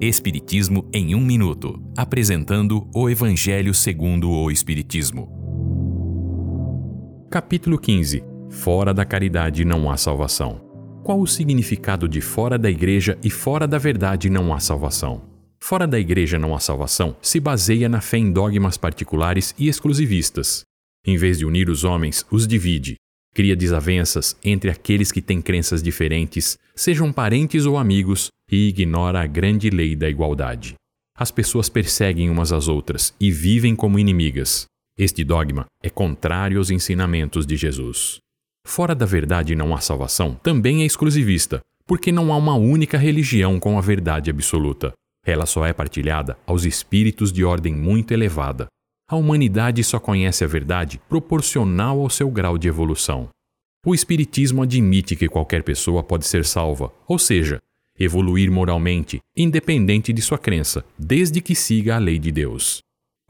Espiritismo em um minuto, apresentando o Evangelho segundo o Espiritismo. Capítulo 15. Fora da caridade não há salvação. Qual o significado de fora da igreja e fora da verdade não há salvação? Fora da igreja não há salvação se baseia na fé em dogmas particulares e exclusivistas. Em vez de unir os homens, os divide. Cria desavenças entre aqueles que têm crenças diferentes, sejam parentes ou amigos, e ignora a grande lei da igualdade. As pessoas perseguem umas às outras e vivem como inimigas. Este dogma é contrário aos ensinamentos de Jesus. Fora da verdade não há salvação também é exclusivista, porque não há uma única religião com a verdade absoluta. Ela só é partilhada aos espíritos de ordem muito elevada. A humanidade só conhece a verdade proporcional ao seu grau de evolução. O Espiritismo admite que qualquer pessoa pode ser salva, ou seja, evoluir moralmente, independente de sua crença, desde que siga a lei de Deus.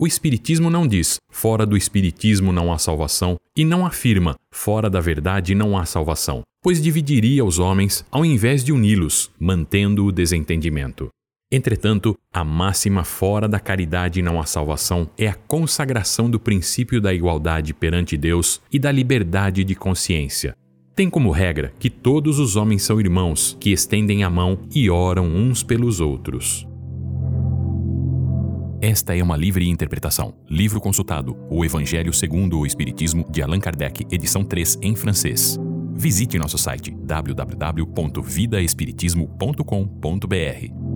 O Espiritismo não diz, fora do Espiritismo não há salvação, e não afirma, fora da verdade não há salvação, pois dividiria os homens ao invés de uni-los, mantendo o desentendimento. Entretanto, a máxima fora da caridade não há salvação é a consagração do princípio da igualdade perante Deus e da liberdade de consciência. Tem como regra que todos os homens são irmãos, que estendem a mão e oram uns pelos outros. Esta é uma livre interpretação. Livro consultado: O Evangelho segundo o Espiritismo, de Allan Kardec, edição 3, em francês. Visite nosso site www.vidaespiritismo.com.br.